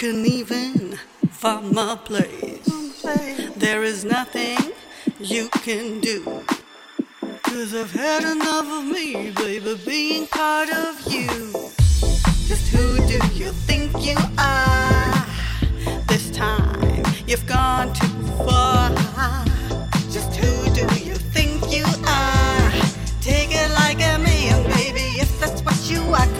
can even find my place. There is nothing you can do. Cause I've had enough of me, baby, being part of you. Just who do you think you are? This time you've gone too far. Just who do you think you are? Take it like a man, baby, if that's what you are.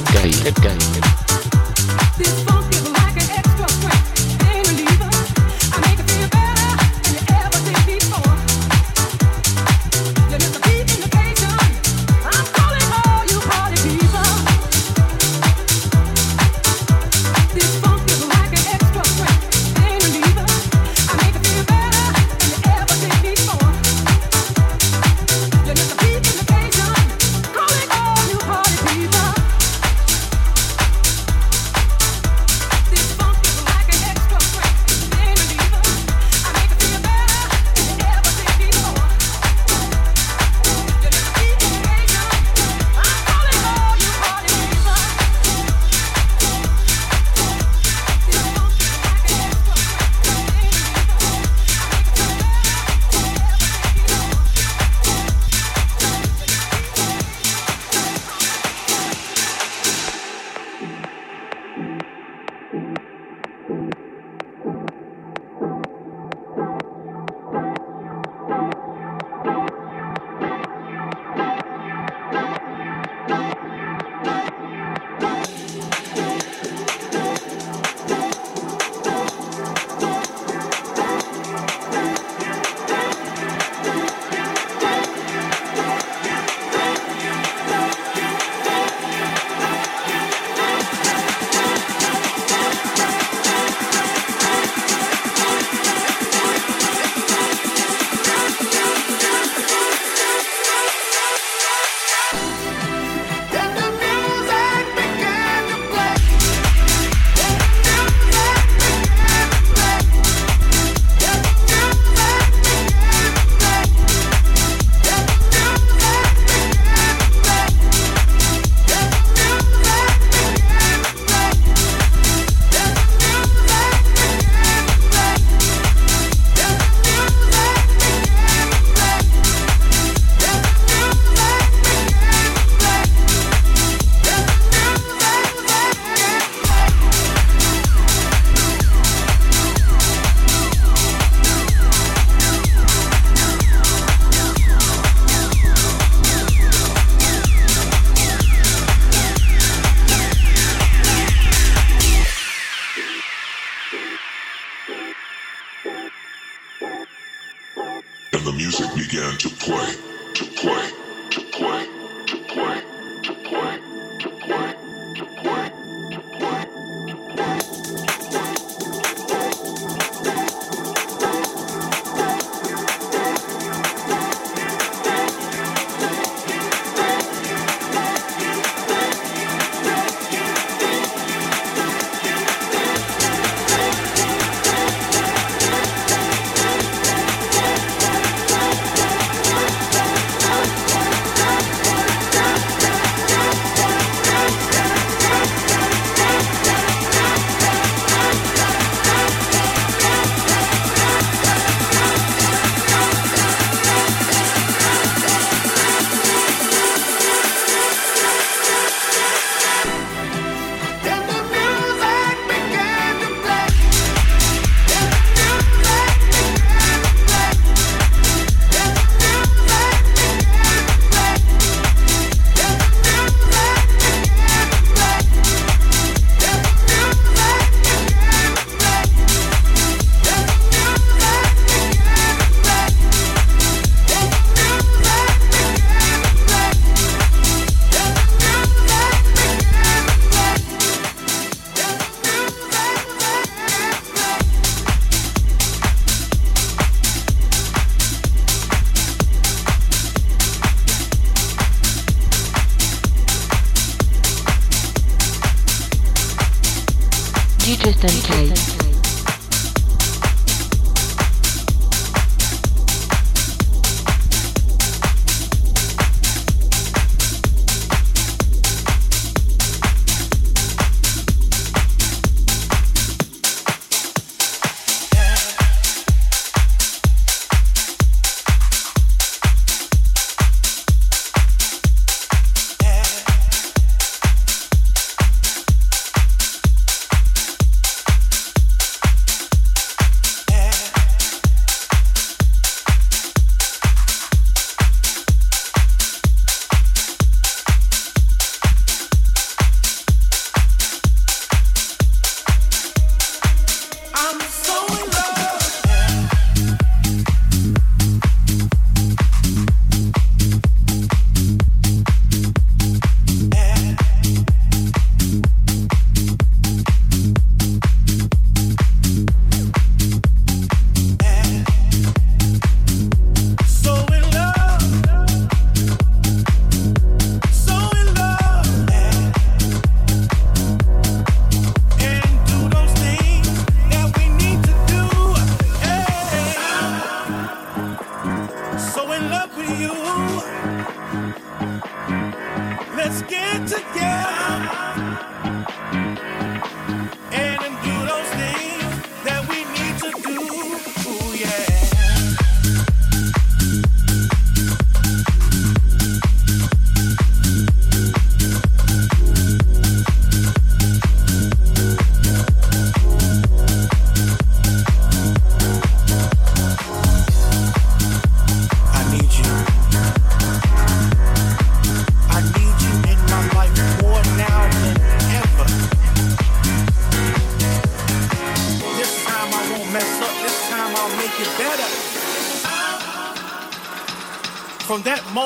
good day, good day. Good.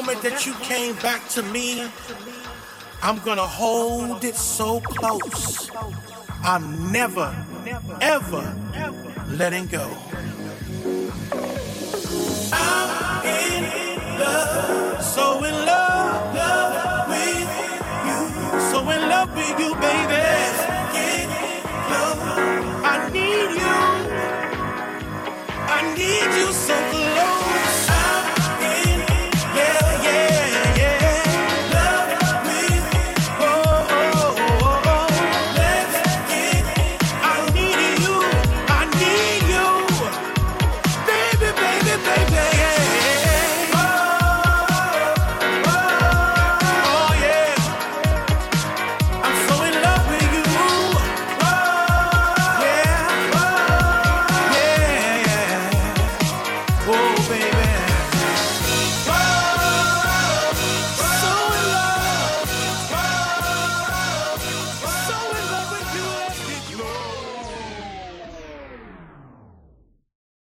Moment that you came back to me, I'm gonna hold it so close. I'm never, ever letting go. I'm in love, so in love, love with you, so in love with you, baby. I need you, I need you so.